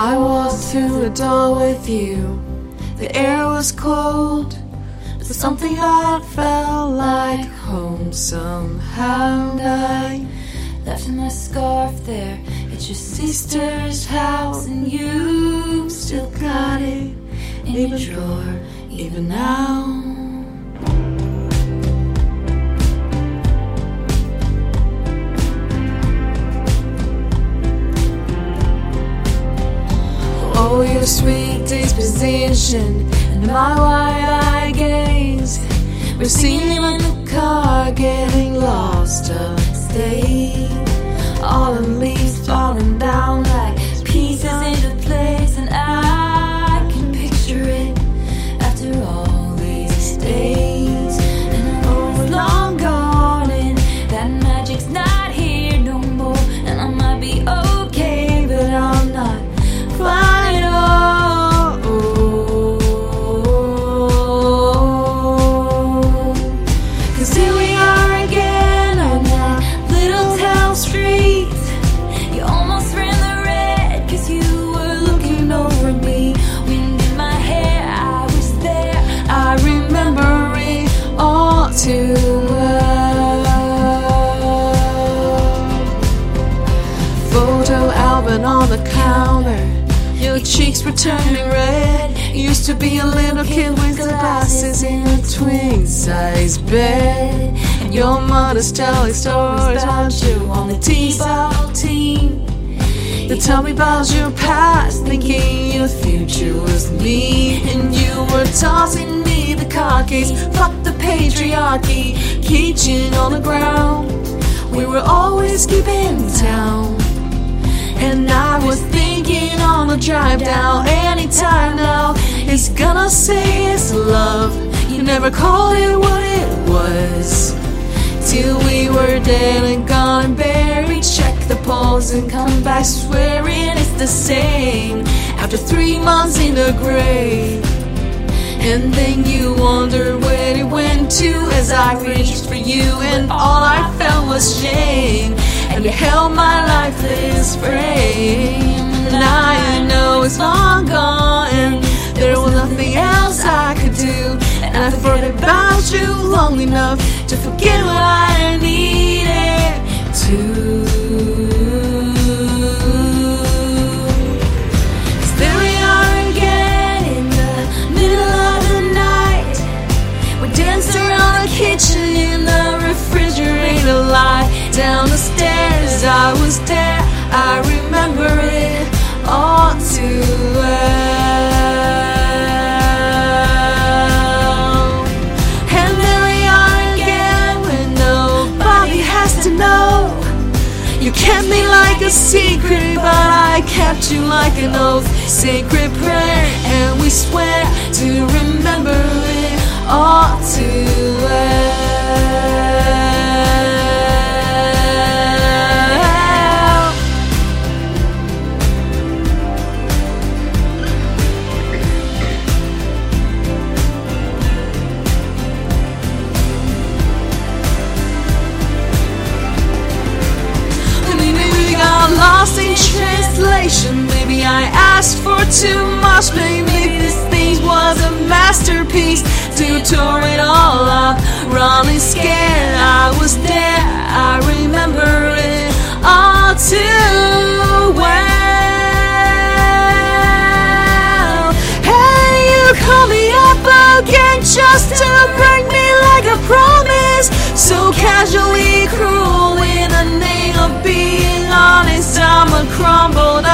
I walked through the door with you. The air was cold, but something I felt like home somehow. And I left my scarf there at your sister's house, and you still got it in your drawer, even now. Sweet disposition and my wide-eyed gaze. We're seen cheeks were turning red. Used to be a little kid with glasses in a twin size bed. And your mother's telling stories about you on the T-ball team. They tell me about your past, thinking your future was me. And you were tossing me the car keys. Fuck the patriarchy, keychain on the ground. We were always keeping town. And I was thinking on the drive down anytime now. It's gonna say it's love. You never called it what it was. Till we were dead and gone. Buried Check the polls and come back swearing it's the same. After three months in the grave and then you wonder where it went to as I reached for you, and all I felt was shame. And you held my lifeless frame. And I know it's long gone, there was nothing else I could do. And I thought about you long enough to forget what I needed to. Cause there we are again in the middle of the night. We danced around the kitchen in the refrigerator light. Down the stairs, I was there. I remember it all too well. And there we are again when nobody has to know. You kept me like a secret, but I kept you like an oath. Sacred prayer, and we swear to remember it all too well. Asked for too much. Maybe this thing was a masterpiece. To tore it all up, running scared. I was there. I remember it all too well. Hey, you call me up again just to break me like a promise. So casually cruel in the name of being honest. I'm a crumbled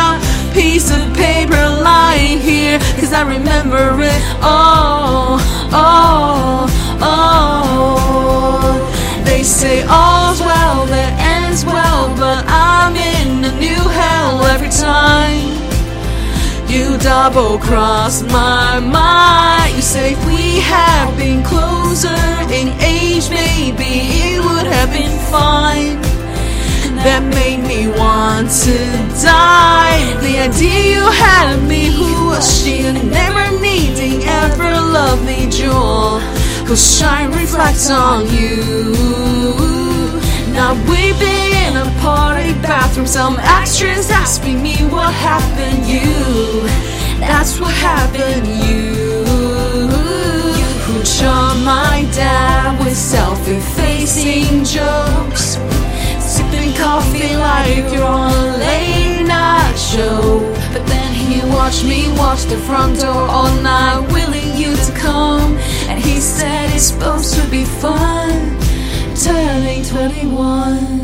piece of paper lying here. Cause I remember it all, all, all. They say all's well that ends well, but I'm in a new hell every time. You double cross my mind. You say if we had been closer in age, maybe it would have been fine. That made me want to die. The idea you had of me, who was she? Never needing ever love me, Jewel. Whose shine reflects on you. Not weeping in a party bathroom. Some actress asking me what happened. You, that's what happened. You, who charmed my dad with self-effacing jokes. Coffee like you're on a late night show. But then he watched me watch the front door all night, willing you to come. And he said it's supposed to be fun, turning 21.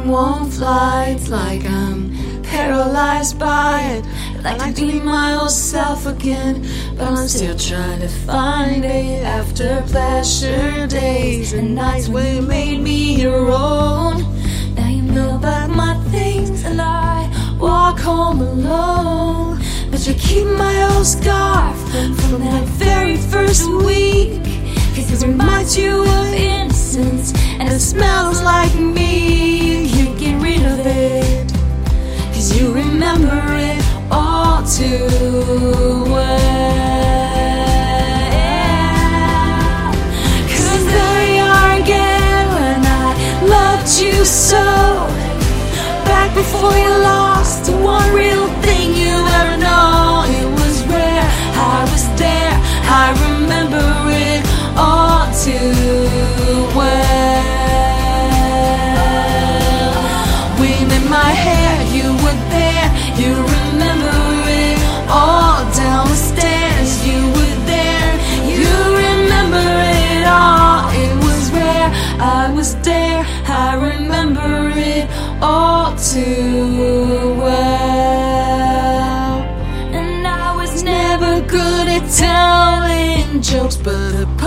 Time won't fly, it's like I'm paralyzed by it. I'd like to be my old self again, but I'm still trying to find it after pleasure days and nights when you made me your own. Now you know about my things, and I walk home alone. But you keep my old scarf from, from that very first week. Cause it reminds you of innocence and it smells like me. Rid of it. Cause you remember it all too well. Cause there you are again when I loved you so. Back before you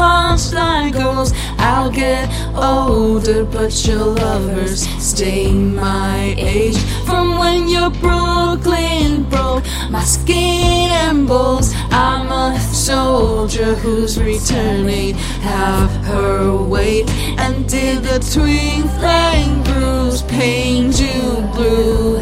punchline goes I'll get older, but your lovers stay my age. From when your Brooklyn broke my skin and bones, I'm a soldier who's returning half her weight. And did the twin flame bruise paint you blue?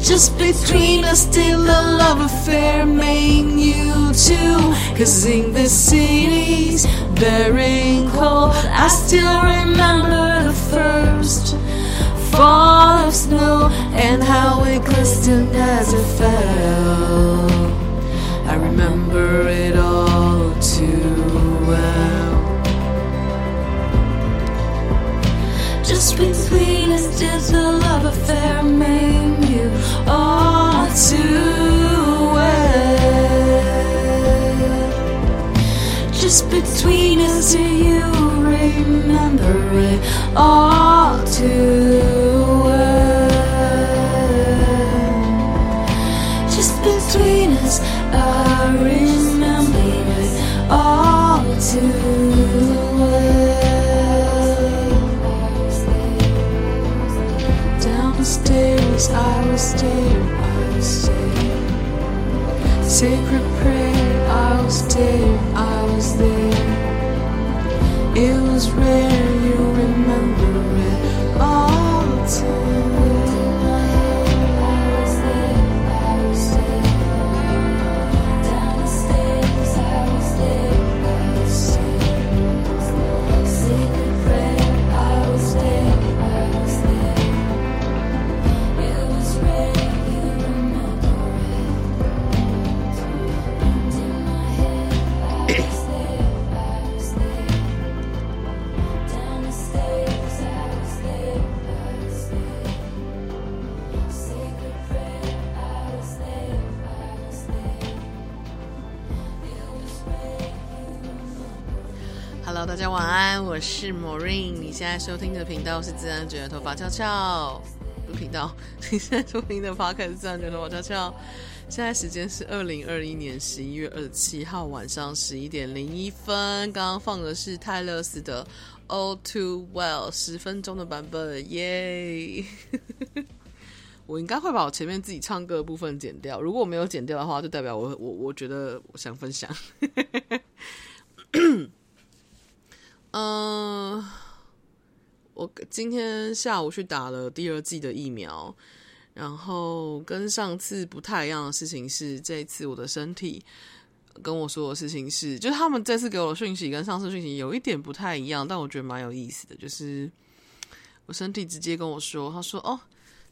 Just between us, still a love affair made you two. Cause in the city's bearing cold, I still remember the first fall of snow and how it glistened as it fell. I remember it all too well. Just between us, did the love affair made you remember it all 收听的频道是自然卷的头发翘翘，不频道。你现在收听的 p 开是自然卷的头发翘翘。现在时间是二零二一年十一月二十七号晚上十一点零一分。刚刚放的是泰勒斯的 All Too Well 十分钟的版本，耶、我应该会把我前面自己唱歌的部分剪掉。如果我没有剪掉的话，就代表我我我觉得我想分享。嗯，我今天下午去打了第二剂的疫苗，然后跟上次不太一样的事情是，这次我的身体跟我说的事情是，就是他们这次给我的讯息跟上次讯息有一点不太一样，但我觉得蛮有意思的，就是我身体直接跟我说，他说：“哦，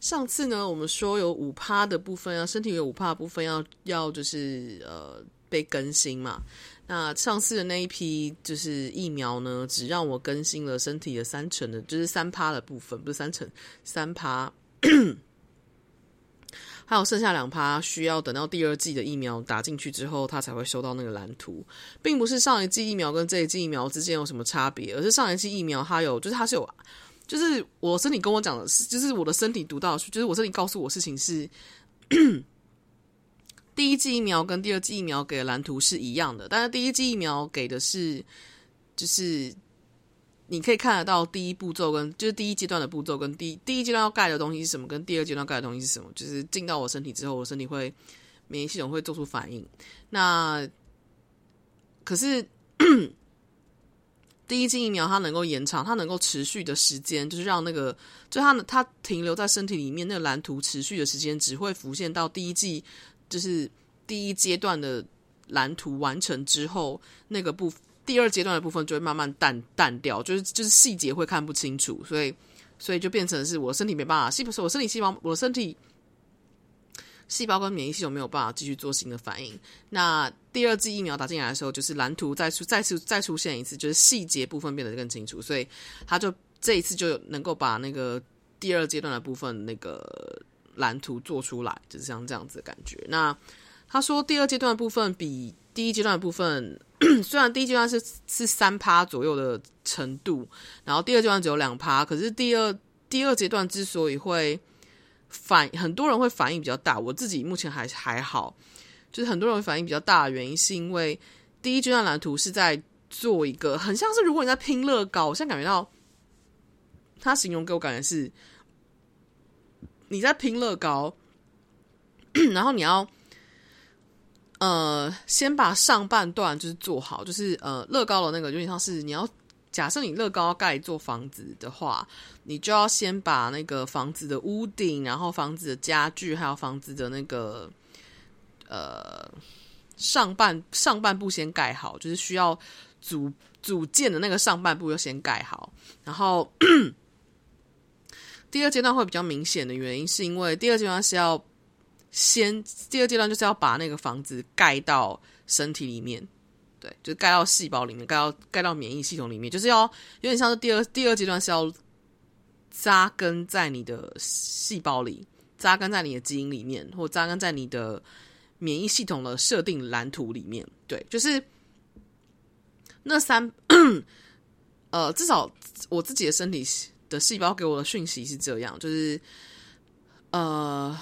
上次呢，我们说有五趴的部分啊，身体有五趴部分要要就是呃被更新嘛。”那上次的那一批就是疫苗呢，只让我更新了身体的三成的，就是三趴的部分，不是三成，三趴，还有剩下两趴需要等到第二季的疫苗打进去之后，它才会收到那个蓝图，并不是上一季疫苗跟这一季疫苗之间有什么差别，而是上一季疫苗它有，就是它是有，就是我身体跟我讲的是，就是我的身体读到，就是我身体告诉我事情是。第一剂疫苗跟第二剂疫苗给的蓝图是一样的，但是第一剂疫苗给的是，就是你可以看得到第一步骤跟就是第一阶段的步骤跟第第一阶段要盖的东西是什么，跟第二阶段盖的东西是什么，就是进到我身体之后，我身体会免疫系统会做出反应。那可是第一剂疫苗它能够延长，它能够持续的时间，就是让那个就它它停留在身体里面那个蓝图持续的时间，只会浮现到第一剂。就是第一阶段的蓝图完成之后，那个部第二阶段的部分就会慢慢淡淡掉，就是就是细节会看不清楚，所以所以就变成是我身体没办法，细不是我身体细胞，我身体细胞跟免疫系统没有办法继续做新的反应。那第二剂疫苗打进来的时候，就是蓝图再出再次再出现一次，就是细节部分变得更清楚，所以他就这一次就能够把那个第二阶段的部分那个。蓝图做出来就是像这样子的感觉。那他说，第二阶段部分比第一阶段部分，虽然第一阶段是是三趴左右的程度，然后第二阶段只有两趴，可是第二第二阶段之所以会反，很多人会反应比较大，我自己目前还还好，就是很多人反应比较大的原因，是因为第一阶段蓝图是在做一个很像是如果你在拼乐高，我现在感觉到他形容给我感觉是。你在拼乐高，然后你要呃先把上半段就是做好，就是呃乐高的那个有点像是你要假设你乐高盖一座房子的话，你就要先把那个房子的屋顶，然后房子的家具，还有房子的那个呃上半上半部先盖好，就是需要组组建的那个上半部要先盖好，然后。第二阶段会比较明显的原因，是因为第二阶段是要先，第二阶段就是要把那个房子盖到身体里面，对，就是盖到细胞里面，盖到盖到免疫系统里面，就是要有点像是第二第二阶段是要扎根在你的细胞里，扎根在你的基因里面，或扎根在你的免疫系统的设定蓝图里面，对，就是那三，呃，至少我自己的身体。的细胞给我的讯息是这样，就是，呃，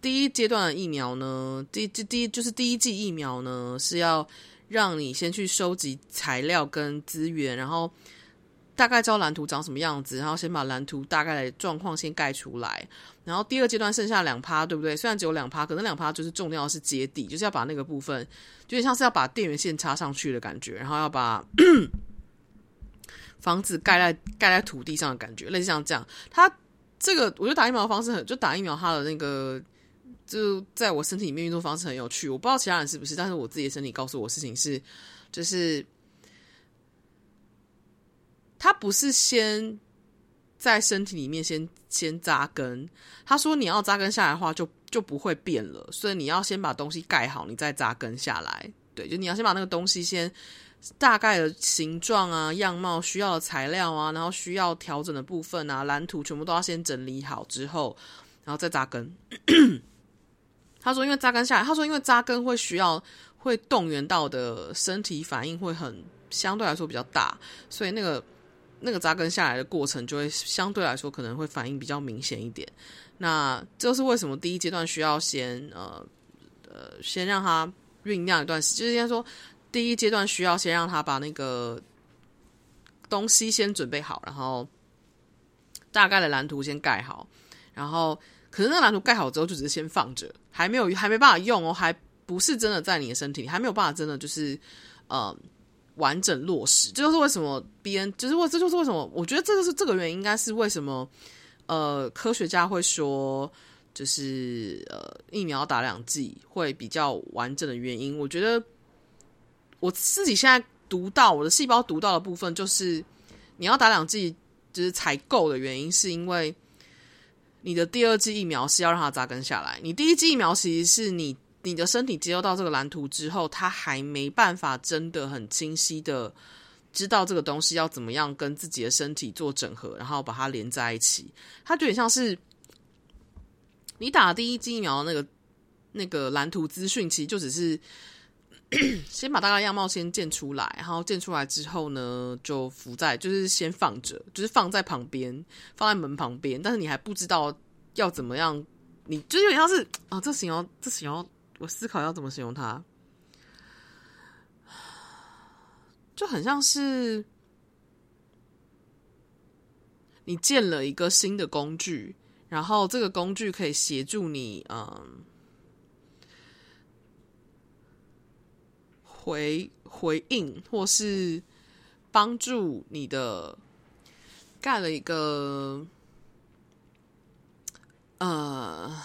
第一阶段的疫苗呢，第第第就是第一剂疫苗呢，是要让你先去收集材料跟资源，然后大概知道蓝图长什么样子，然后先把蓝图大概的状况先盖出来，然后第二阶段剩下两趴，对不对？虽然只有两趴，可能两趴就是重要是接地，就是要把那个部分，就像是要把电源线插上去的感觉，然后要把。房子盖在盖在土地上的感觉，类似像这样。他这个，我觉得打疫苗的方式很，就打疫苗，它的那个就在我身体里面运作方式很有趣。我不知道其他人是不是，但是我自己的身体告诉我事情是，就是他不是先在身体里面先先扎根。他说你要扎根下来的话，就就不会变了。所以你要先把东西盖好，你再扎根下来。对，就你要先把那个东西先。大概的形状啊、样貌、需要的材料啊，然后需要调整的部分啊，蓝图全部都要先整理好之后，然后再扎根。他说，因为扎根下来，他说，因为扎根会需要会动员到的身体反应会很相对来说比较大，所以那个那个扎根下来的过程就会相对来说可能会反应比较明显一点。那这是为什么第一阶段需要先呃呃先让它酝酿一段时间，就是应该说。第一阶段需要先让他把那个东西先准备好，然后大概的蓝图先盖好，然后可是那个蓝图盖好之后就只是先放着，还没有还没办法用哦，还不是真的在你的身体里，还没有办法真的就是呃完整落实。这就是为什么 BN，就是为这就是为什么，我觉得这个是这个原因，应该是为什么呃科学家会说，就是呃疫苗打两剂会比较完整的原因。我觉得我自己现在读到我的细胞读到的部分，就是你要打两剂就是才够的原因，是因为。你的第二剂疫苗是要让它扎根下来，你第一剂疫苗其实是你你的身体接收到这个蓝图之后，它还没办法真的很清晰的知道这个东西要怎么样跟自己的身体做整合，然后把它连在一起。它就有点像是你打第一剂疫苗那个那个蓝图资讯，其实就只是。先把大概样貌先建出来，然后建出来之后呢，就浮在，就是先放着，就是放在旁边，放在门旁边。但是你还不知道要怎么样，你就有点像是啊、哦，这形容，这形容，我思考要怎么形容它，就很像是你建了一个新的工具，然后这个工具可以协助你，嗯。回回应，或是帮助你的盖了一个呃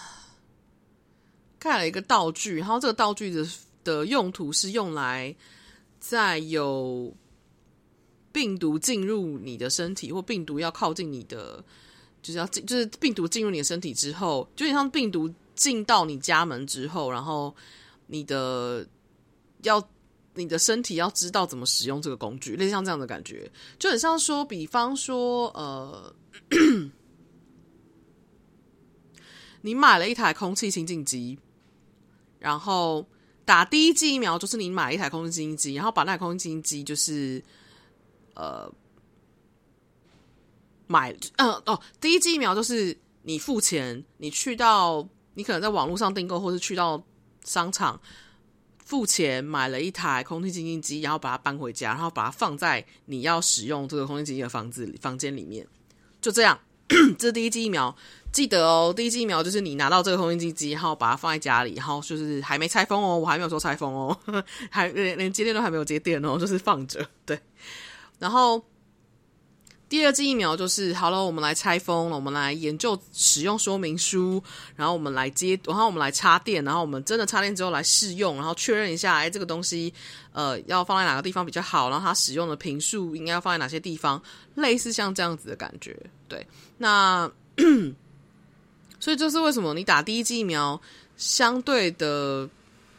盖了一个道具，然后这个道具的的用途是用来在有病毒进入你的身体，或病毒要靠近你的，就是要进，就是病毒进入你的身体之后，就像病毒进到你家门之后，然后你的要。你的身体要知道怎么使用这个工具，类似像这样的感觉，就很像说，比方说，呃，你买了一台空气清净机，然后打第一剂疫苗，就是你买一台空气清净机，然后把那台空气清净机就是，呃，买，嗯、呃，哦，第一剂疫苗就是你付钱，你去到，你可能在网络上订购，或是去到商场。付钱买了一台空气清新机，然后把它搬回家，然后把它放在你要使用这个空气清新的房子里房间里面，就这样。这是第一剂疫苗，记得哦。第一剂疫苗就是你拿到这个空气清新机，然后把它放在家里，然后就是还没拆封哦，我还没有说拆封哦，还连连接电都还没有接电哦，就是放着。对，然后。第二剂疫苗就是好了，我们来拆封了，我们来研究使用说明书，然后我们来接，然后我们来插电，然后我们真的插电之后来试用，然后确认一下，哎，这个东西呃要放在哪个地方比较好，然后它使用的频数应该要放在哪些地方，类似像这样子的感觉。对，那所以这是为什么你打第一剂疫苗相对的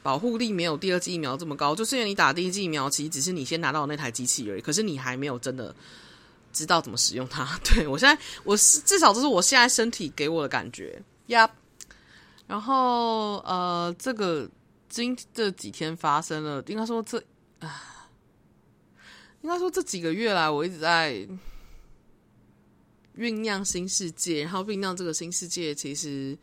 保护力没有第二剂疫苗这么高，就是因为你打第一剂疫苗其实只是你先拿到那台机器而已，可是你还没有真的。知道怎么使用它，对，我现在我是至少这是我现在身体给我的感觉呀。Yep. 然后呃，这个今这几天发生了，应该说这啊，应该说这几个月来，我一直在酝酿新世界，然后酝酿这个新世界，其实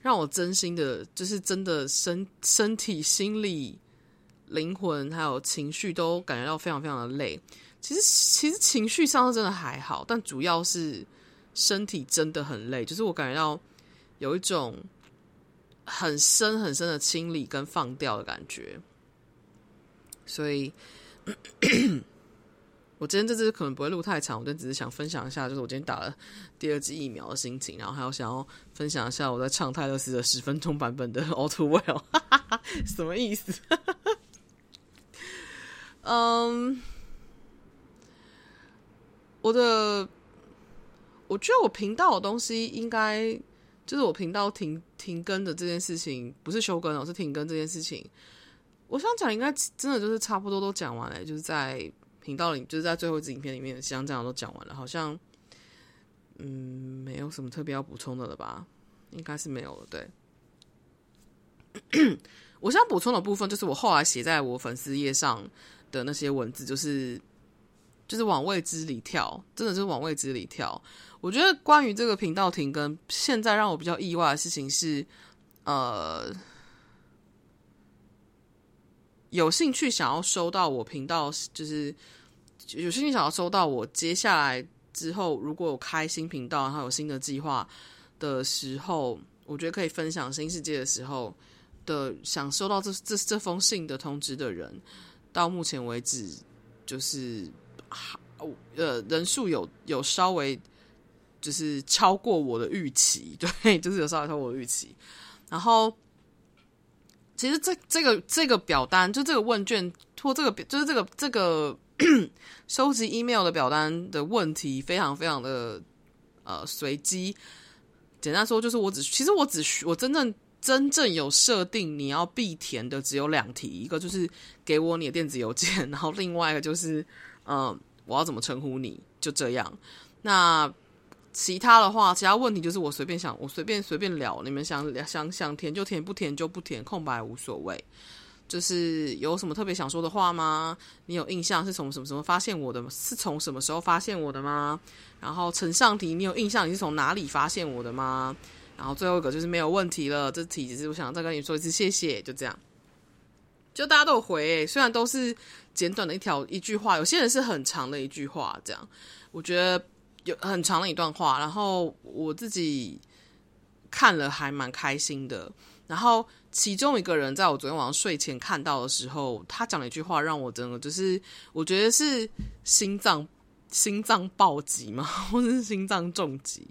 让我真心的，就是真的身身体、心理、灵魂还有情绪都感觉到非常非常的累。其实，其实情绪上真的还好，但主要是身体真的很累。就是我感觉到有一种很深很深的清理跟放掉的感觉。所以，我今天这次可能不会录太长，我就只是想分享一下，就是我今天打了第二剂疫苗的心情，然后还有想要分享一下我在唱泰勒斯的十分钟版本的 《All Too Well》，什么意思？嗯。我的，我觉得我频道的东西应该就是我频道停停更的这件事情，不是休更哦，是停更这件事情。我想讲，应该真的就是差不多都讲完了，就是在频道里，就是在最后一支影片里面，像这样都讲完了，好像嗯，没有什么特别要补充的了吧？应该是没有了。对，我想补充的部分就是我后来写在我粉丝页上的那些文字，就是。就是往未知里跳，真的是往未知里跳。我觉得关于这个频道停更，现在让我比较意外的事情是，呃，有兴趣想要收到我频道，就是有兴趣想要收到我接下来之后，如果有开新频道，然后有新的计划的时候，我觉得可以分享新世界的时候的，想收到这这这封信的通知的人，到目前为止。就是呃人数有有稍微就是超过我的预期，对，就是有稍微超过我的预期。然后其实这这个这个表单就这个问卷或这个就是这个这个 收集 email 的表单的问题非常非常的呃随机。简单说就是我只其实我只需我真正。真正有设定你要必填的只有两题，一个就是给我你的电子邮件，然后另外一个就是，嗯，我要怎么称呼你，就这样。那其他的话，其他问题就是我随便想，我随便随便聊，你们想想想填就填，不填就不填，空白无所谓。就是有什么特别想说的话吗？你有印象是从什么什么发现我的？是从什么时候发现我的吗？然后呈上题，你有印象你是从哪里发现我的吗？然后最后一个就是没有问题了，这题只是我想再跟你说一次谢谢，就这样。就大家都有回，虽然都是简短的一条一句话，有些人是很长的一句话，这样我觉得有很长的一段话，然后我自己看了还蛮开心的。然后其中一个人在我昨天晚上睡前看到的时候，他讲了一句话，让我真的就是我觉得是心脏心脏暴击嘛？或者是心脏重击？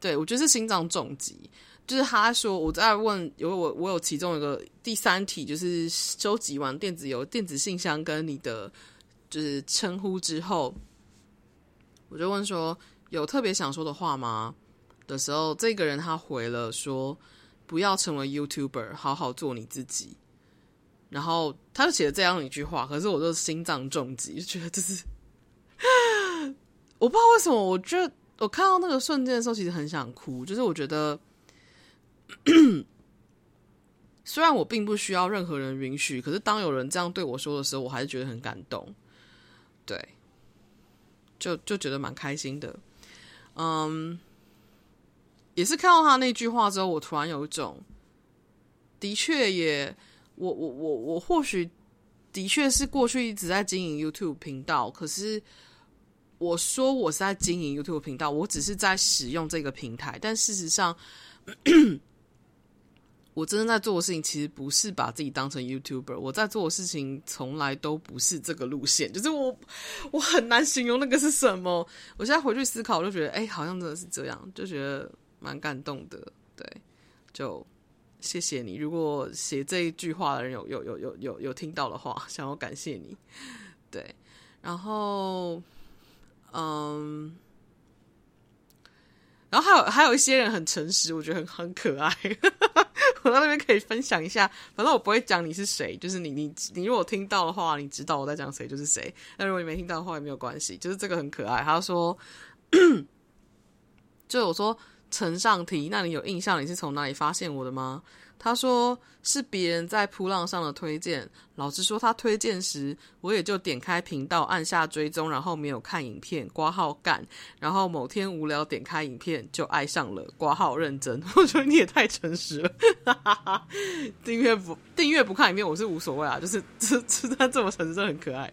对，我觉得是心脏重击。就是他说我在问，有我我有其中一个第三题，就是收集完电子邮、电子信箱跟你的就是称呼之后，我就问说有特别想说的话吗？的时候，这个人他回了说不要成为 YouTuber，好好做你自己。然后他就写了这样一句话，可是我就心脏重击，就觉得这是 我不知道为什么，我觉得。我看到那个瞬间的时候，其实很想哭。就是我觉得，虽然我并不需要任何人允许，可是当有人这样对我说的时候，我还是觉得很感动。对，就就觉得蛮开心的。嗯，也是看到他那句话之后，我突然有一种，的确也，我我我我或许的确是过去一直在经营 YouTube 频道，可是。我说我是在经营 YouTube 频道，我只是在使用这个平台，但事实上，我真正在做的事情其实不是把自己当成 YouTuber，我在做的事情从来都不是这个路线，就是我我很难形容那个是什么。我现在回去思考，我就觉得，哎、好像真的是这样，就觉得蛮感动的。对，就谢谢你。如果写这一句话的人有有有有有有听到的话，想要感谢你。对，然后。嗯，然后还有还有一些人很诚实，我觉得很很可爱。我到那边可以分享一下，反正我不会讲你是谁，就是你你你如果听到的话，你知道我在讲谁就是谁。那如果你没听到的话也没有关系，就是这个很可爱。他说，就我说呈上题，那你有印象你是从哪里发现我的吗？他说是别人在扑浪上的推荐。老实说，他推荐时，我也就点开频道，按下追踪，然后没有看影片，挂号干。然后某天无聊点开影片，就爱上了，挂号认真。我觉得你也太诚实了。订阅不订阅不看影片，我是无所谓啊，就是这这 他这么诚实，真的很可爱，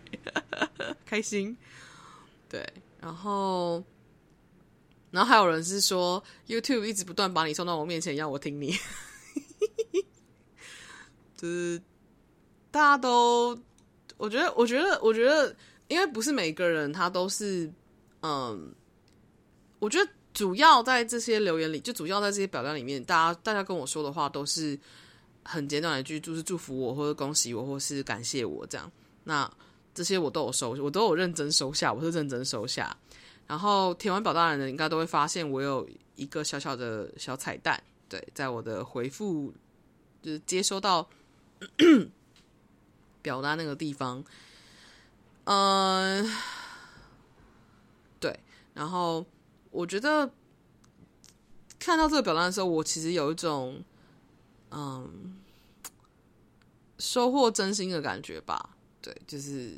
开心。对，然后然后还有人是说，YouTube 一直不断把你送到我面前，要我听你。就是大家都，我觉得，我觉得，我觉得，因为不是每个人他都是，嗯，我觉得主要在这些留言里，就主要在这些表单里面，大家大家跟我说的话都是很简短的一句，就是祝福我，或者恭喜我，或是感谢我这样。那这些我都有收，我都有认真收下，我是认真收下。然后填完表单的人应该都会发现，我有一个小小的小彩蛋，对，在我的回复就是接收到。表达那个地方，嗯、对。然后我觉得看到这个表单的时候，我其实有一种嗯收获真心的感觉吧。对，就是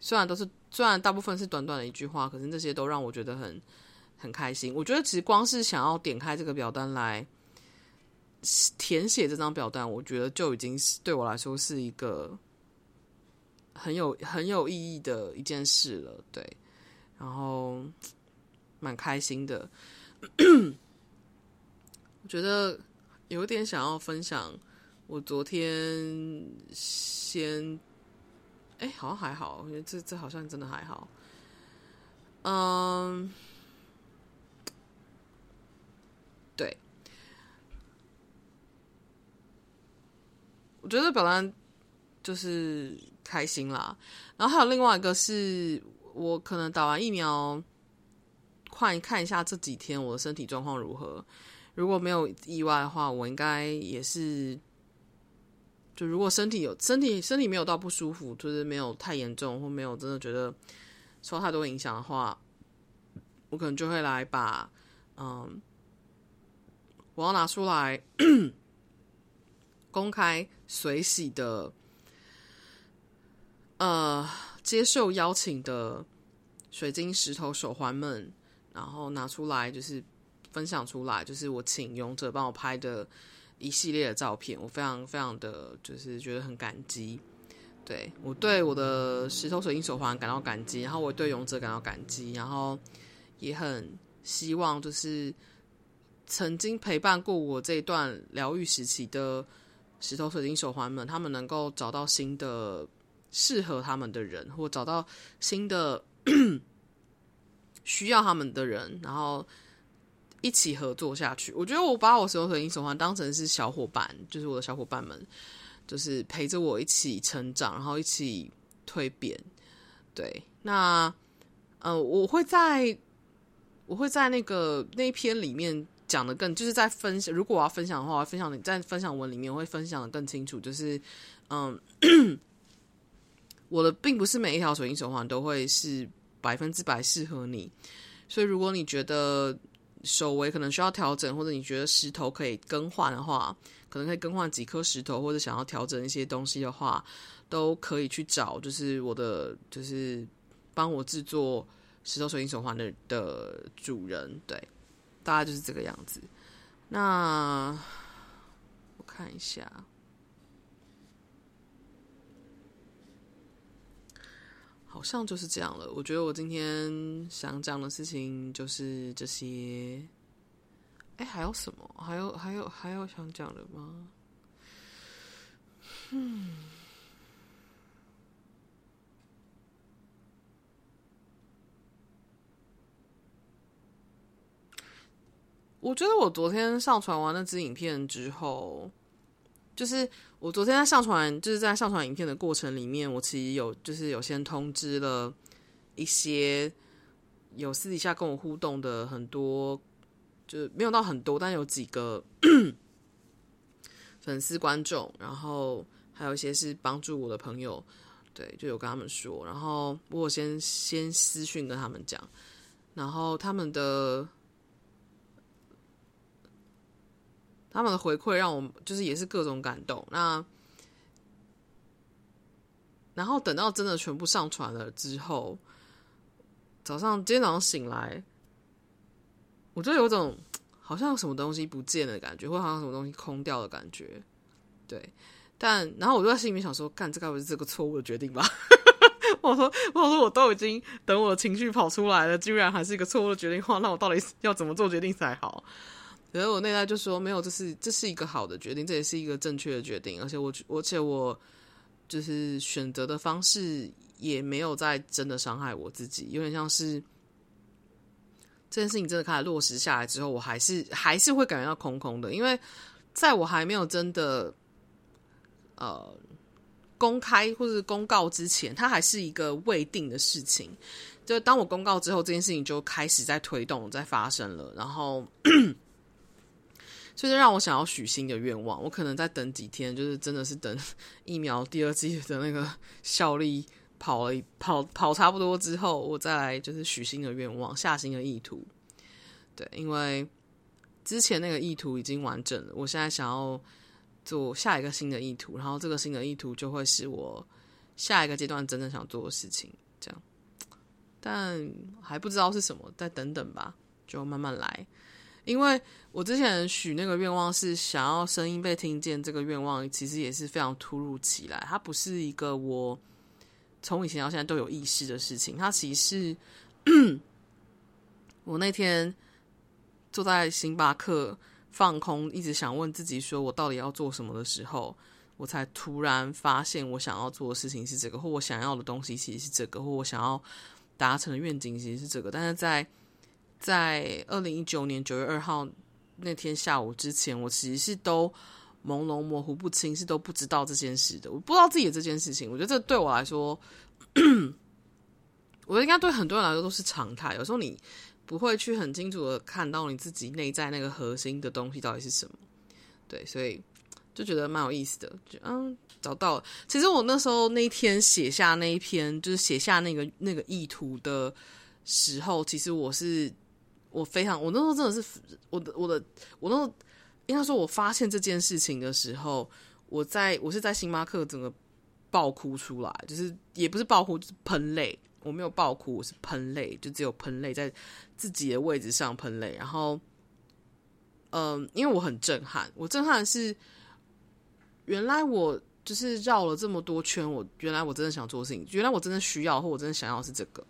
虽然都是虽然大部分是短短的一句话，可是这些都让我觉得很很开心。我觉得其实光是想要点开这个表单来。填写这张表单，我觉得就已经是对我来说是一个很有很有意义的一件事了。对，然后蛮开心的。我觉得有点想要分享，我昨天先，哎，好像还好，我觉得这这好像真的还好。嗯，对，我觉得本来就是开心啦。然后还有另外一个是，我可能打完疫苗，快看一下这几天我的身体状况如何。如果没有意外的话，我应该也是。就如果身体有身体身体没有到不舒服，就是没有太严重或没有真的觉得受太多影响的话，我可能就会来把嗯，我要拿出来 公开随喜的呃接受邀请的水晶石头手环们，然后拿出来就是分享出来，就是我请勇者帮我拍的。一系列的照片，我非常非常的就是觉得很感激，对，我对我的石头水晶手环感到感激，然后我对勇者感到感激，然后也很希望就是曾经陪伴过我这一段疗愈时期的石头水晶手环们，他们能够找到新的适合他们的人，或找到新的 需要他们的人，然后。一起合作下去，我觉得我把我所有水晶手环当成是小伙伴，就是我的小伙伴们，就是陪着我一起成长，然后一起蜕变。对，那呃，我会在我会在那个那一篇里面讲的更，就是在分享。如果我要分享的话，分享在分享文里面我会分享的更清楚。就是嗯，我的并不是每一条水晶手环都会是百分之百适合你，所以如果你觉得。手围可能需要调整，或者你觉得石头可以更换的话，可能可以更换几颗石头，或者想要调整一些东西的话，都可以去找，就是我的，就是帮我制作石头水晶手环的的主人，对，大概就是这个样子。那我看一下。好像就是这样了。我觉得我今天想讲的事情就是这些。哎，还有什么？还有还有还有想讲的吗？嗯，我觉得我昨天上传完那支影片之后。就是我昨天在上传，就是在上传影片的过程里面，我其实有就是有先通知了一些有私底下跟我互动的很多，就没有到很多，但有几个 粉丝观众，然后还有一些是帮助我的朋友，对，就有跟他们说，然后我先先私讯跟他们讲，然后他们的。他们的回馈让我就是也是各种感动。那然后等到真的全部上传了之后，早上今天早上醒来，我就有种好像什么东西不见的感觉，或好像什么东西空掉的感觉。对，但然后我就在心里面想说，干，这该不是这个错误的决定吧？我说，我说我都已经等我的情绪跑出来了，居然还是一个错误的决定的话，那我到底要怎么做决定才好？然后我内在就说没有，这是这是一个好的决定，这也是一个正确的决定，而且我而且我就是选择的方式也没有在真的伤害我自己，有点像是这件事情真的开始落实下来之后，我还是还是会感觉到空空的，因为在我还没有真的呃公开或者公告之前，它还是一个未定的事情。就当我公告之后，这件事情就开始在推动，在发生了，然后。所以让我想要许新的愿望，我可能再等几天，就是真的是等 疫苗第二剂的那个效力跑了跑跑差不多之后，我再来就是许新的愿望，下新的意图。对，因为之前那个意图已经完整了，我现在想要做下一个新的意图，然后这个新的意图就会是我下一个阶段真正想做的事情。这样，但还不知道是什么，再等等吧，就慢慢来。因为我之前许那个愿望是想要声音被听见，这个愿望其实也是非常突如其来，它不是一个我从以前到现在都有意识的事情。它其实是 我那天坐在星巴克放空，一直想问自己说我到底要做什么的时候，我才突然发现我想要做的事情是这个，或我想要的东西其实是这个，或我想要达成的愿景其实是这个。但是在在二零一九年九月二号那天下午之前，我其实是都朦胧模糊不清，是都不知道这件事的。我不知道自己的这件事情，我觉得这对我来说，我觉得应该对很多人来说都是常态。有时候你不会去很清楚的看到你自己内在那个核心的东西到底是什么，对，所以就觉得蛮有意思的。就嗯，找到了。其实我那时候那一天写下那一篇，就是写下那个那个意图的时候，其实我是。我非常，我那时候真的是我的我的我那时候应该说，我发现这件事情的时候，我在我是在星巴克整个爆哭出来，就是也不是爆哭，就是喷泪。我没有爆哭，我是喷泪，就只有喷泪在自己的位置上喷泪。然后，嗯，因为我很震撼，我震撼的是原来我就是绕了这么多圈，我原来我真的想做事情，原来我真的需要或我真的想要是这个，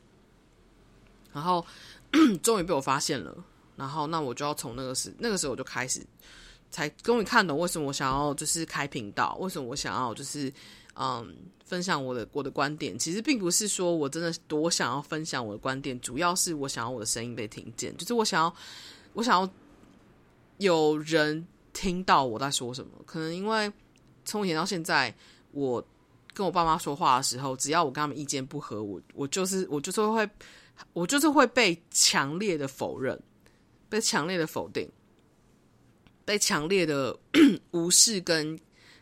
然后。终于被我发现了，然后那我就要从那个时那个时候我就开始，才终于看懂为什么我想要就是开频道，为什么我想要就是嗯分享我的我的观点。其实并不是说我真的多想要分享我的观点，主要是我想要我的声音被听见，就是我想要我想要有人听到我在说什么。可能因为从以前到现在，我跟我爸妈说话的时候，只要我跟他们意见不合，我我就是我就是会。我就是会被强烈的否认，被强烈的否定，被强烈的 无视跟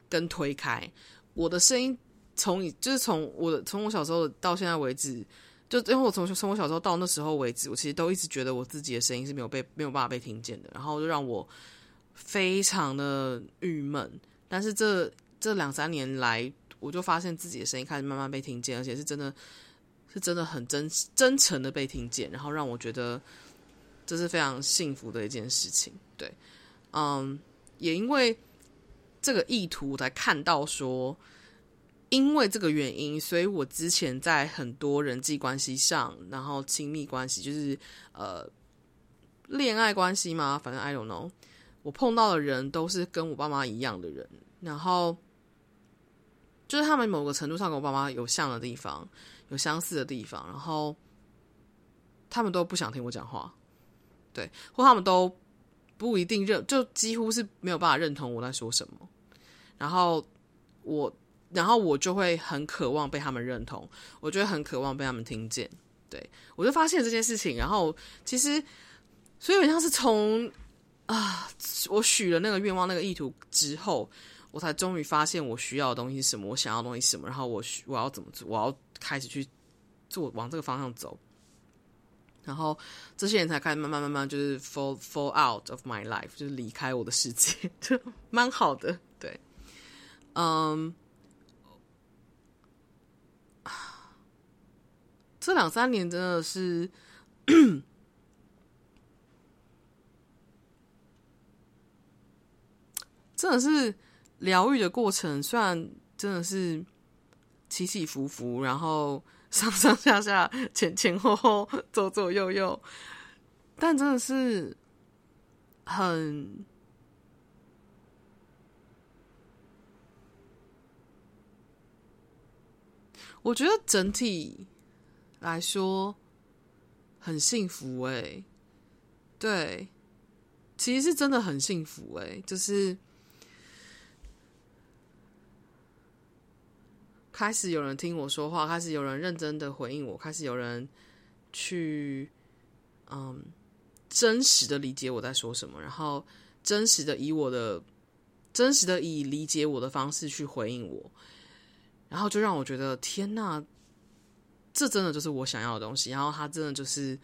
跟推开。我的声音从就是从我从我小时候到现在为止，就因为我从从我小时候到那时候为止，我其实都一直觉得我自己的声音是没有被没有办法被听见的，然后就让我非常的郁闷。但是这这两三年来，我就发现自己的声音开始慢慢被听见，而且是真的。是真的很真真诚的被听见，然后让我觉得这是非常幸福的一件事情。对，嗯，也因为这个意图，我才看到说，因为这个原因，所以我之前在很多人际关系上，然后亲密关系，就是呃恋爱关系嘛，反正 I don't know，我碰到的人都是跟我爸妈一样的人，然后就是他们某个程度上跟我爸妈有像的地方。有相似的地方，然后他们都不想听我讲话，对，或他们都不一定认，就几乎是没有办法认同我在说什么。然后我，然后我就会很渴望被他们认同，我就会很渴望被他们听见。对，我就发现这件事情，然后其实，所以好像是从啊，我许了那个愿望、那个意图之后，我才终于发现我需要的东西是什么，我想要的东西是什么，然后我我要怎么做，我要。开始去做，往这个方向走，然后这些人才开始慢慢慢慢就是 fall fall out of my life，就是离开我的世界，就 蛮好的。对，嗯，这两三年真的是，真的是疗愈的过程，虽然真的是。起起伏伏，然后上上下下、前前后后、左左右右，但真的是很，我觉得整体来说很幸福欸。对，其实是真的很幸福欸，就是。开始有人听我说话，开始有人认真的回应我，开始有人去嗯真实的理解我在说什么，然后真实的以我的真实的以理解我的方式去回应我，然后就让我觉得天呐，这真的就是我想要的东西，然后它真的就是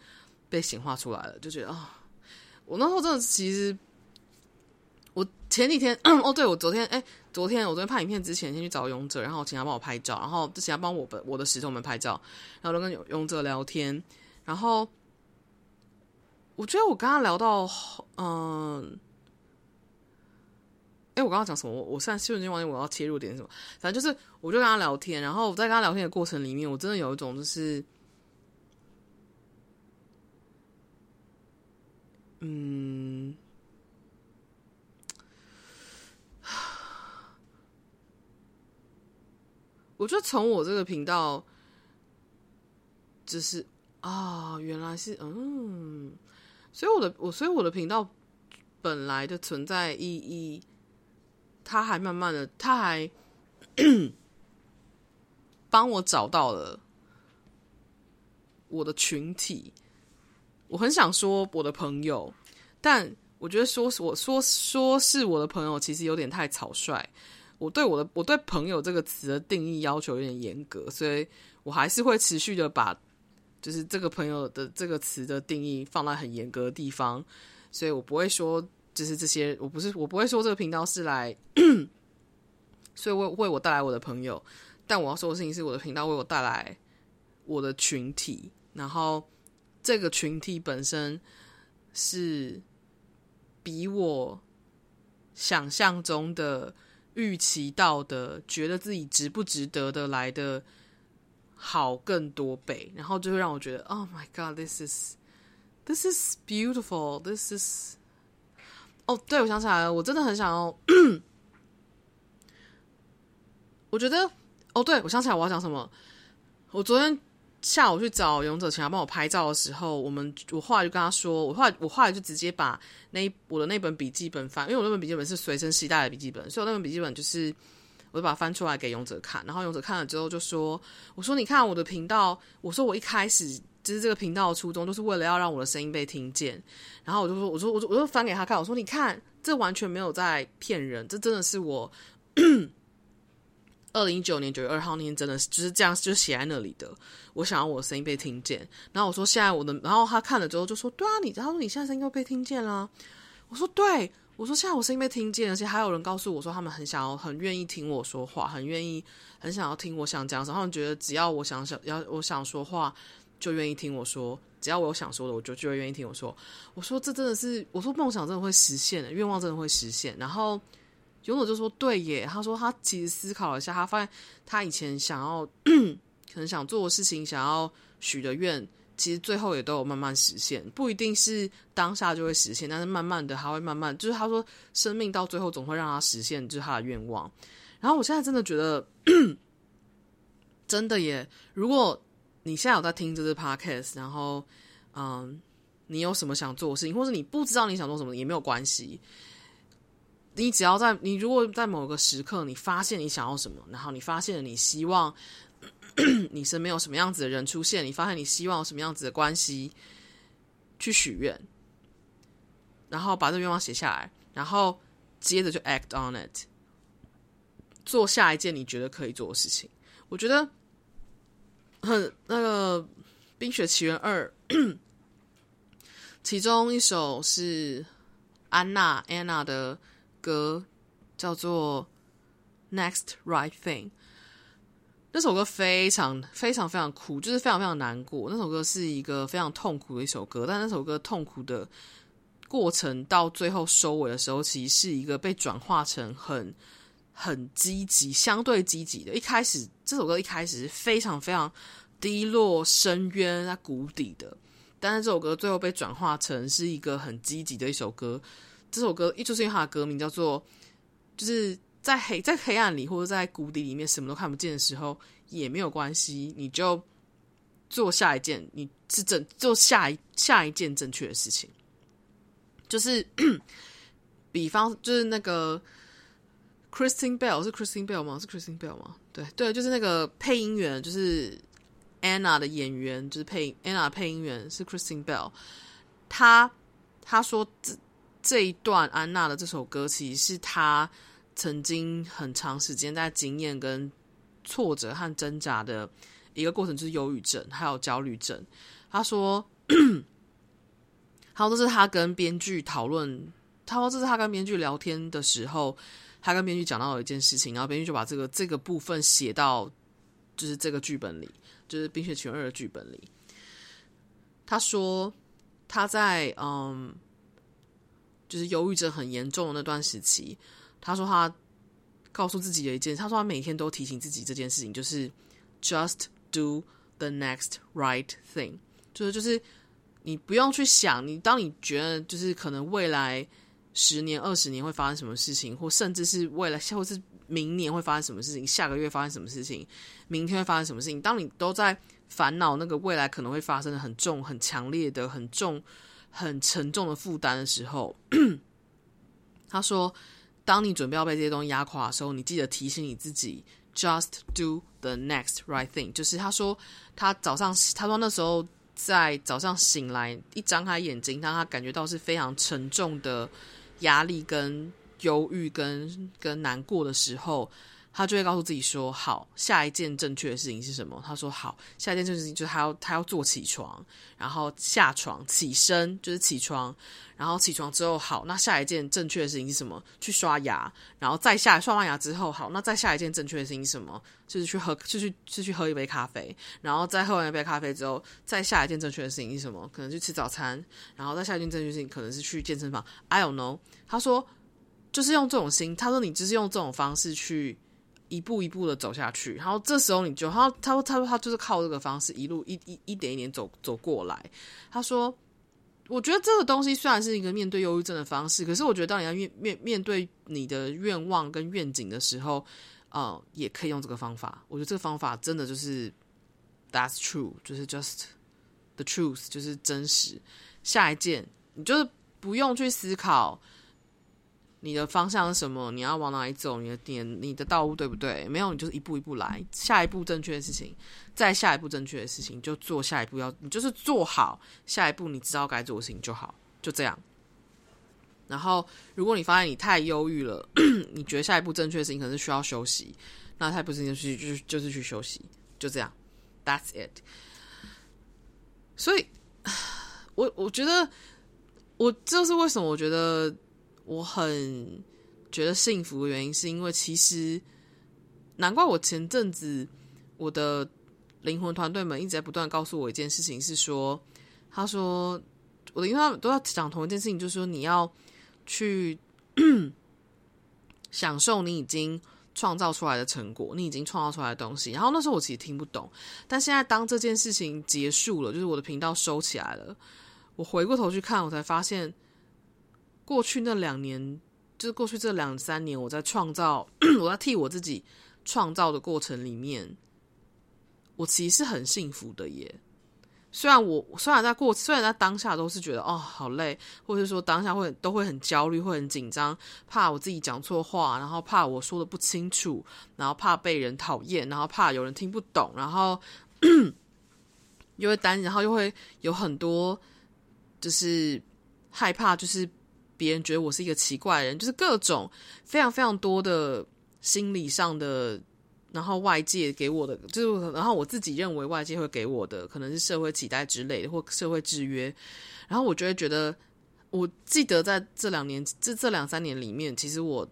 被显化出来了，就觉得啊、我那时候真的其实。我前几天，哦，对，我昨天，哎，昨天我昨天拍影片之前，先去找勇者，然后请他帮我拍照，然后就请他帮我的我的石头们拍照，然后就跟勇勇者聊天，然后我觉得我跟他聊到，嗯，哎，我刚刚讲什么？我我现在瞬间忘记我要切入点什么，反正就是，我就跟他聊天，然后我在跟他聊天的过程里面，我真的有一种就是，嗯。我觉得从我这个频道，只是啊，原来是嗯，所以我的我所以我的频道本来的存在意义，它还慢慢的，它还 帮我找到了我的群体。我很想说我的朋友，但我觉得说我说说是我的朋友，其实有点太草率。我对我的我对朋友这个词的定义要求有点严格，所以我还是会持续的把就是这个朋友的这个词的定义放在很严格的地方，所以我不会说就是这些，我不是我不会说这个频道是来，所以为为我带来我的朋友，但我要说的事情是我的频道为我带来我的群体，然后。这个群体本身是比我想象中的、预期到的、觉得自己值不值得的来的好更多倍，然后就会让我觉得，Oh my God, this is this is beautiful, this is 哦，对，我想起来了，我真的很想要，我觉得，哦，对，我想起来我要讲什么，我昨天。下午去找勇者请他帮我拍照的时候，我们我后来就跟他说，我后来我后来就直接把那我的那本笔记本翻，因为我那本笔记本是随身携带的笔记本，所以我那本笔记本就是我就把它翻出来给勇者看，然后勇者看了之后就说：“我说你看我的频道，我说我一开始就是这个频道的初衷，就是为了要让我的声音被听见。”然后我就说：“我说我就我就翻给他看，我说你看，这完全没有在骗人，这真的是我。”二零一九年九月二号那天，真的是就是这样，就写在那里的。我想要我的声音被听见，然后我说现在我的，然后他看了之后就说：“对啊，你他说你现在声音又被听见了。”我说：“对，我说现在我声音被听见，而且还有人告诉我说他们很想要、很愿意听我说话，很愿意、很想要听我想讲什么。他们觉得只要我想想要我想说话，就愿意听我说。只要我有想说的，我就就会愿意听我说。我说这真的是，我说梦想真的会实现的，愿望真的会实现。然后。勇者就说：“对耶。”他说：“他其实思考了一下，他发现他以前想要 可能想做的事情，想要许的愿，其实最后也都有慢慢实现。不一定是当下就会实现，但是慢慢的，他会慢慢，就是他说，生命到最后总会让他实现，就是他的愿望。然后我现在真的觉得，真的耶！如果你现在有在听这个 podcast，然后嗯，你有什么想做的事情，或者你不知道你想做什么，也没有关系。”你只要在你如果在某个时刻，你发现你想要什么，然后你发现你希望 你身边有什么样子的人出现，你发现你希望有什么样子的关系，去许愿，然后把这个愿望写下来，然后接着就 act on it，做下一件你觉得可以做的事情。我觉得很那个《冰雪奇缘二》，其中一首是安娜 Anna 的。歌叫做《Next Right Thing》，那首歌非常非常非常苦，就是非常非常难过。那首歌是一个非常痛苦的一首歌，但那首歌痛苦的过程到最后收尾的时候，其实是一个被转化成很很积极、相对积极的。一开始这首歌一开始是非常非常低落、深渊、在谷底的，但是这首歌最后被转化成是一个很积极的一首歌。这首歌，就是因为它的歌名叫做，就是在黑在黑暗里或者在谷底里面什么都看不见的时候也没有关系，你就做下一件，你是正做下一下一件正确的事情。就是 比方就是那个 Christine Bell 是 Christine Bell 吗？是 Christine Bell 吗？对对，就是那个配音员，就是 Anna 的演员，就是配 Anna 的配音员是 Christine Bell，他他说这这一段安娜的这首歌，其实是她曾经很长时间在经验跟挫折和挣扎的一个过程，就是忧郁症还有焦虑症。他说，好，这是他跟编剧讨论，他说这是他跟编剧聊天的时候，他跟编剧讲到了一件事情，然后编剧就把这个这个部分写到就是这个剧本里，就是《冰雪奇缘二》的剧本里。他说他在嗯。就是忧郁症很严重的那段时期，他说他告诉自己的一件，他说他每天都提醒自己这件事情，就是 just do the next right thing，就是就是你不用去想，你当你觉得就是可能未来十年、二十年会发生什么事情，或甚至是未来或是明年会发生什么事情，下个月发生什么事情，明天会发生什么事情。当你都在烦恼那个未来可能会发生的很重、很强烈的、很重、很沉重的负担的时候，他说：“当你准备要被这些东西压垮的时候，你记得提醒你自己，just do the next right thing。”就是他说，他早上他说那时候在早上醒来，一张开眼睛，当他感觉到是非常沉重的压力跟忧郁跟跟难过的时候。他就会告诉自己说：“好，下一件正确的事情是什么？”他说：“好，下一件正确事情就是他要他要坐起床，然后下床起身，就是起床，然后起床之后，好，那下一件正确的事情是什么？去刷牙，然后再下刷完牙之后，好，那再下一件正确的事情是什么？就是去喝，就去就去喝一杯咖啡，然后再喝完一杯咖啡之后，再下一件正确的事情是什么？可能去吃早餐，然后再下一件正确事情可能是去健身房。I don't know。”他说：“就是用这种心，他说你就是用这种方式去。”一步一步的走下去，然后这时候你就他他说他说他就是靠这个方式一路一一一点一点走走过来。他说，我觉得这个东西虽然是一个面对忧郁症的方式，可是我觉得当你要面面面对你的愿望跟愿景的时候，呃，也可以用这个方法。我觉得这个方法真的就是 that's true，就是 just the truth，就是真实。下一件，你就是不用去思考。你的方向是什么？你要往哪里走？你的点，你的道路对不对？没有，你就是一步一步来。下一步正确的事情，再下一步正确的事情，就做下一步要，你就是做好下一步你知道该做的事情就好，就这样。然后，如果你发现你太忧郁了，你觉得下一步正确的事情可能是需要休息，那下一步事情就是就是就是去休息，就这样。That's it。所以，我我觉得，我这是为什么？我觉得。我很觉得幸福的原因，是因为其实难怪我前阵子我的灵魂团队们一直在不断告诉我一件事情，是说，他说我的，因为他们都要讲同一件事情，就是说你要去 享受你已经创造出来的成果，你已经创造出来的东西。然后那时候我其实听不懂，但现在当这件事情结束了，就是我的频道收起来了，我回过头去看，我才发现。过去那两年，就是过去这两三年，我在创造，我在替我自己创造的过程里面，我其实很幸福的耶。虽然我虽然在过，虽然在当下都是觉得哦好累，或者说当下会都会很焦虑，会很紧张，怕我自己讲错话，然后怕我说的不清楚，然后怕被人讨厌，然后怕有人听不懂，然后 又会担，然后又会有很多就是害怕，就是。别人觉得我是一个奇怪的人，就是各种非常非常多的心理上的，然后外界给我的，就是然后我自己认为外界会给我的，可能是社会期待之类的，或社会制约，然后我就会觉得，我记得在这两年，这这两三年里面，其实我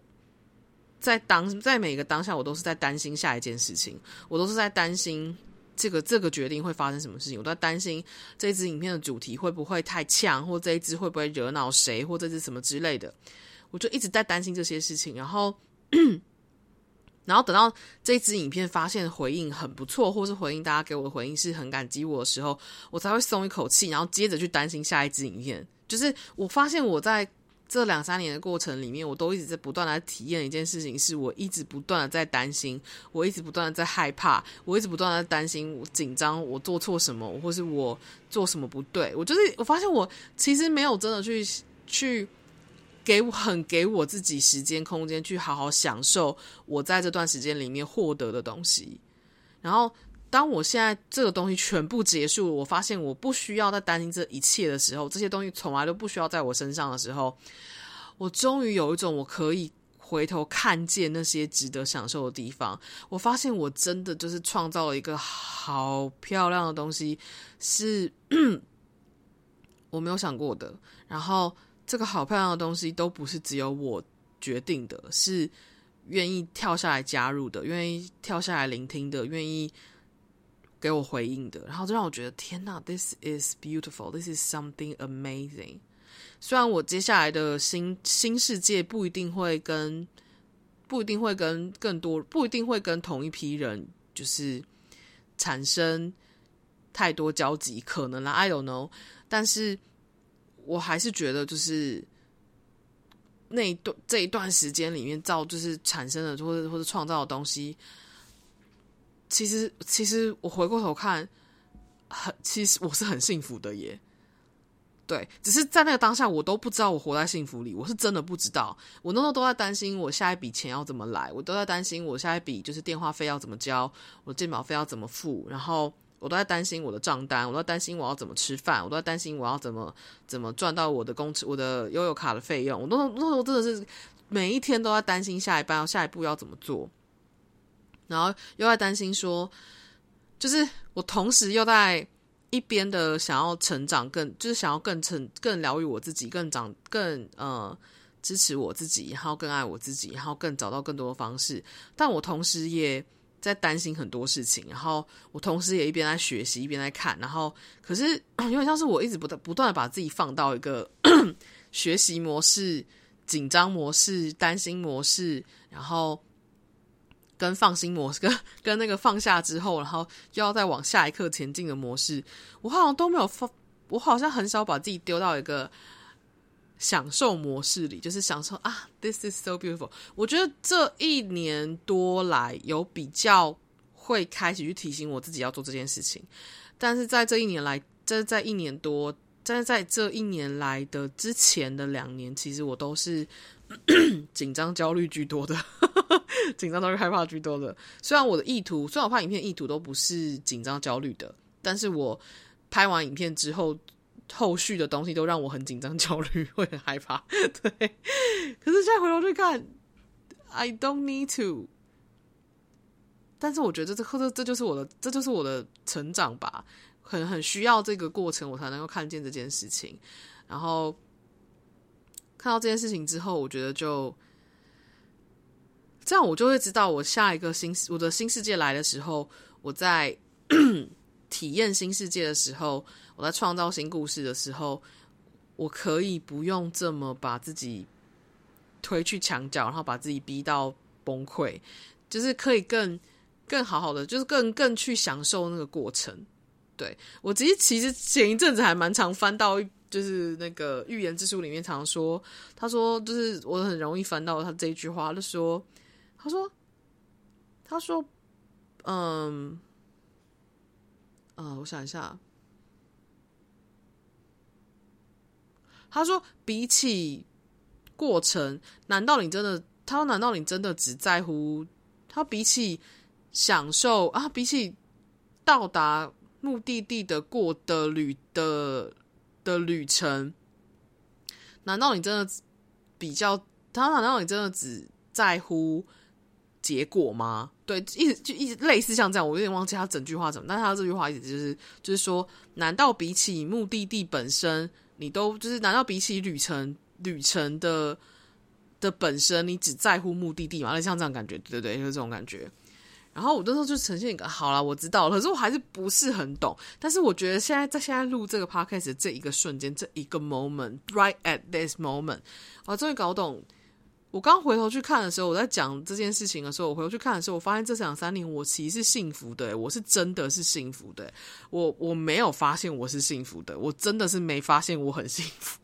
在当在每个当下，我都是在担心下一件事情，我都是在担心。这个这个决定会发生什么事情？我都在担心这一支影片的主题会不会太呛，或这一支会不会惹恼谁，或这支什么之类的。我就一直在担心这些事情。然后，然后等到这一支影片发现回应很不错，或是回应大家给我的回应是很感激我的时候，我才会松一口气，然后接着去担心下一支影片。就是我发现我在。这两三年的过程里面，我都一直在不断的体验一件事情，是我一直不断的在担心，我一直不断的在害怕，我一直不断的担心，我紧张，我做错什么，或是我做什么不对。我就是我发现我其实没有真的去去给我很给我自己时间空间去好好享受我在这段时间里面获得的东西，然后。当我现在这个东西全部结束，我发现我不需要再担心这一切的时候，这些东西从来都不需要在我身上的时候，我终于有一种我可以回头看见那些值得享受的地方。我发现我真的就是创造了一个好漂亮的东西，是我没有想过的。然后这个好漂亮的东西都不是只有我决定的，是愿意跳下来加入的，愿意跳下来聆听的，愿意。给我回应的，然后就让我觉得天哪，this is beautiful，this is something amazing。虽然我接下来的新新世界不一定会跟不一定会跟更多不一定会跟同一批人就是产生太多交集，可能啦，I don't know。但是我还是觉得就是那一段这一段时间里面造就是产生的或者或者创造的东西，其实其实我回过头看，很其实我是很幸福的耶。对，只是在那个当下，我都不知道我活在幸福里，我是真的不知道。我那时候都在担心我下一笔钱要怎么来，我都在担心我下一笔就是电话费要怎么交，我的健保费要怎么付，然后我都在担心我的账单，我都在担心我要怎么吃饭，我都在担心我要怎么怎么赚到我的工资、我的悠游卡的费用。我都那时候真的是每一天都在担心下一班、下一步要怎么做，然后又在担心说，就是我同时又在。一边的想要成长更，就是想要更成、更疗愈我自己，更长、更呃支持我自己，然后更爱我自己，然后更找到更多的方式。但我同时也在担心很多事情，然后我同时也一边在学习，一边在看。然后可是 有点像是我一直不断不断的把自己放到一个 学习模式、紧张模式、担心模式，然后。跟放心模式，跟跟那个放下之后，然后又要再往下一刻前进的模式，我好像都没有放，我好像很少把自己丢到一个享受模式里，就是享受啊，this is so beautiful。我觉得这一年多来有比较会开始去提醒我自己要做这件事情，但是在这一年来，这在一年多，但是在这一年来的之前的两年，其实我都是 紧张焦虑居多的。紧张、焦虑、害怕居多的。虽然我的意图，虽然我拍影片意图都不是紧张、焦虑的，但是我拍完影片之后，后续的东西都让我很紧张、焦虑，会很害怕。对，可是现在回头去看，I don't need to。但是我觉得这这这就是我的，这就是我的成长吧。很很需要这个过程，我才能够看见这件事情。然后看到这件事情之后，我觉得就。这样我就会知道，我下一个新我的新世界来的时候，我在 体验新世界的时候，我在创造新故事的时候，我可以不用这么把自己推去墙角，然后把自己逼到崩溃，就是可以更更好好的，就是更更去享受那个过程。对，我其实其实前一阵子还蛮常翻到，就是那个预言之书里面常说，他说就是我很容易翻到他这一句话，就说。他说：“他说，嗯，啊，我想一下。他说，比起过程，难道你真的？他说，难道你真的只在乎？他比起享受啊，比起到达目的地的过的旅的的旅程，难道你真的比较？他，难道你真的只在乎？”结果吗？对，一直就一直类似像这样，我有点忘记他整句话怎么，但他这句话意思就是，就是说，难道比起目的地本身，你都就是，难道比起旅程旅程的的本身，你只在乎目的地吗？那像这样感觉，对不对？就是这种感觉。然后我那时候就呈现一个，好啦，我知道了，可是我还是不是很懂。但是我觉得现在在现在录这个 podcast 的这一个瞬间，这一个 moment，right at this moment，我终于搞懂。我刚回头去看的时候，我在讲这件事情的时候，我回头去看的时候，我发现这两三年我其实是幸福的，我是真的是幸福的。我我没有发现我是幸福的，我真的是没发现我很幸福，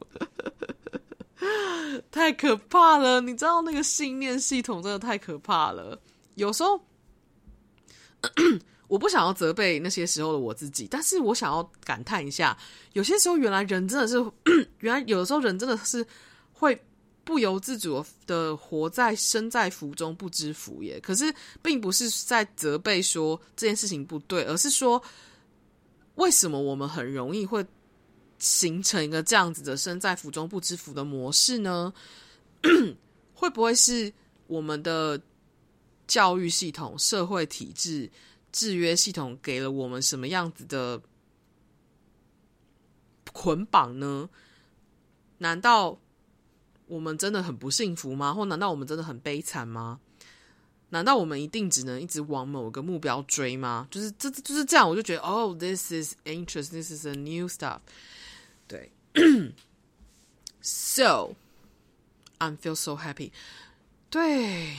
太可怕了！你知道那个信念系统真的太可怕了。有时候 我不想要责备那些时候的我自己，但是我想要感叹一下，有些时候原来人真的是，原来有的时候人真的是会。不由自主的活在身在福中不知福耶，可是并不是在责备说这件事情不对，而是说为什么我们很容易会形成一个这样子的身在福中不知福的模式呢？会不会是我们的教育系统、社会体制、制约系统给了我们什么样子的捆绑呢？难道？我们真的很不幸福吗？或难道我们真的很悲惨吗？难道我们一定只能一直往某个目标追吗？就是这就是这样，我就觉得，oh，this is interest，this is a new stuff。对，so I feel so happy。对，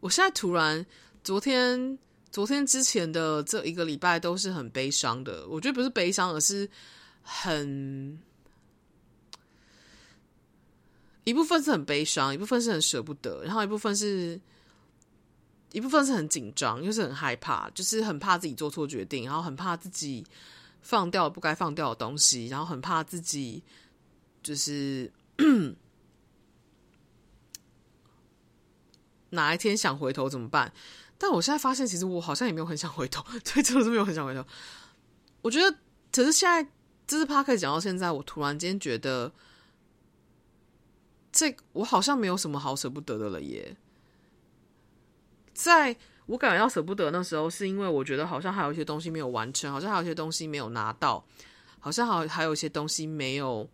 我现在突然，昨天昨天之前的这一个礼拜都是很悲伤的。我觉得不是悲伤，而是很。一部分是很悲伤，一部分是很舍不得，然后一部分是，一部分是很紧张，又是很害怕，就是很怕自己做错决定，然后很怕自己放掉不该放掉的东西，然后很怕自己就是 哪一天想回头怎么办？但我现在发现，其实我好像也没有很想回头，对，真的是没有很想回头。我觉得，可是现在这是 Podcast 讲到现在，我突然间觉得。这我好像没有什么好舍不得的了耶。在我感觉到舍不得那时候，是因为我觉得好像还有一些东西没有完成，好像还有一些东西没有拿到，好像还还有一些东西没有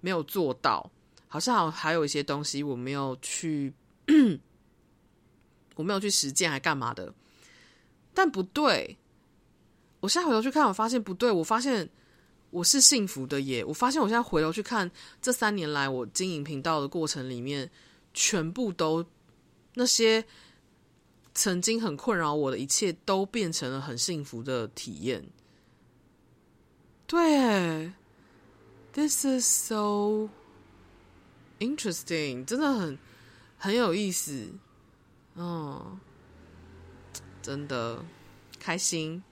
没有做到，好像还还有一些东西我没有去，我没有去实践，还干嘛的？但不对，我现在回头去看，我发现不对，我发现。我是幸福的耶！我发现我现在回头去看这三年来我经营频道的过程里面，全部都那些曾经很困扰我的一切，都变成了很幸福的体验。对，This is so interesting，真的很很有意思。嗯，真的开心。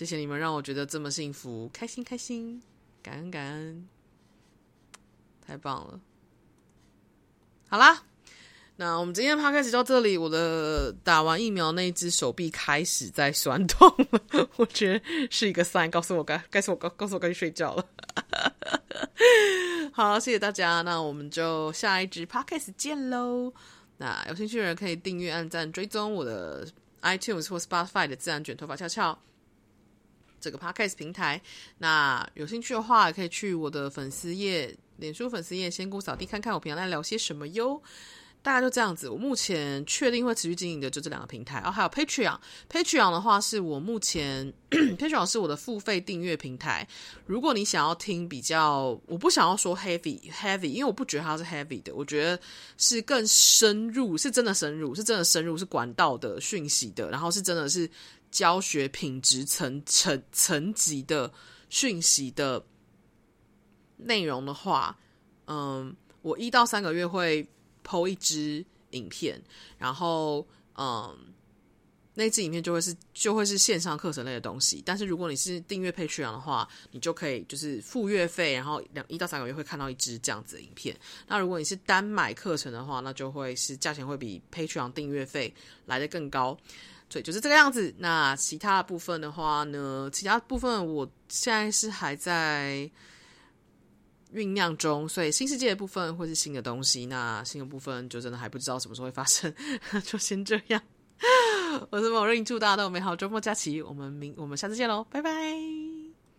谢谢你们让我觉得这么幸福，开心开心，感恩感恩，太棒了！好啦，那我们今天的 podcast 到这里，我的打完疫苗那一只手臂开始在酸痛了，我觉得是一个 sign，告诉我该，告诉我告，告诉我该去睡觉了。好，谢谢大家，那我们就下一支 podcast 见喽。那有兴趣的人可以订阅、按赞、追踪我的 iTunes 或 Spotify 的自然卷头发翘翘。这个 podcast 平台，那有兴趣的话，可以去我的粉丝页、脸书粉丝页“仙姑扫地”看看我平常在聊些什么哟。大概就这样子，我目前确定会持续经营的就这两个平台哦，还有 Patreon。Patreon 的话是我目前 Patreon 是我的付费订阅平台。如果你想要听比较，我不想要说 heavy heavy，因为我不觉得它是 heavy 的，我觉得是更深入，是真的深入，是真的深入，是管道的讯息的，然后是真的是。教学品质层层层级的讯息的内容的话，嗯，我一到三个月会 PO 一支影片，然后嗯，那支影片就会是就会是线上课程类的东西。但是如果你是订阅 Patreon 的话，你就可以就是付月费，然后两一到三个月会看到一支这样子的影片。那如果你是单买课程的话，那就会是价钱会比 Patreon 订阅费来得更高。对，就是这个样子。那其他的部分的话呢？其他部分我现在是还在酝酿中，所以新世界的部分会是新的东西。那新的部分就真的还不知道什么时候会发生，就先这样。我是某人，祝大家都有美好周末假期。我们明我们下次见喽，拜拜。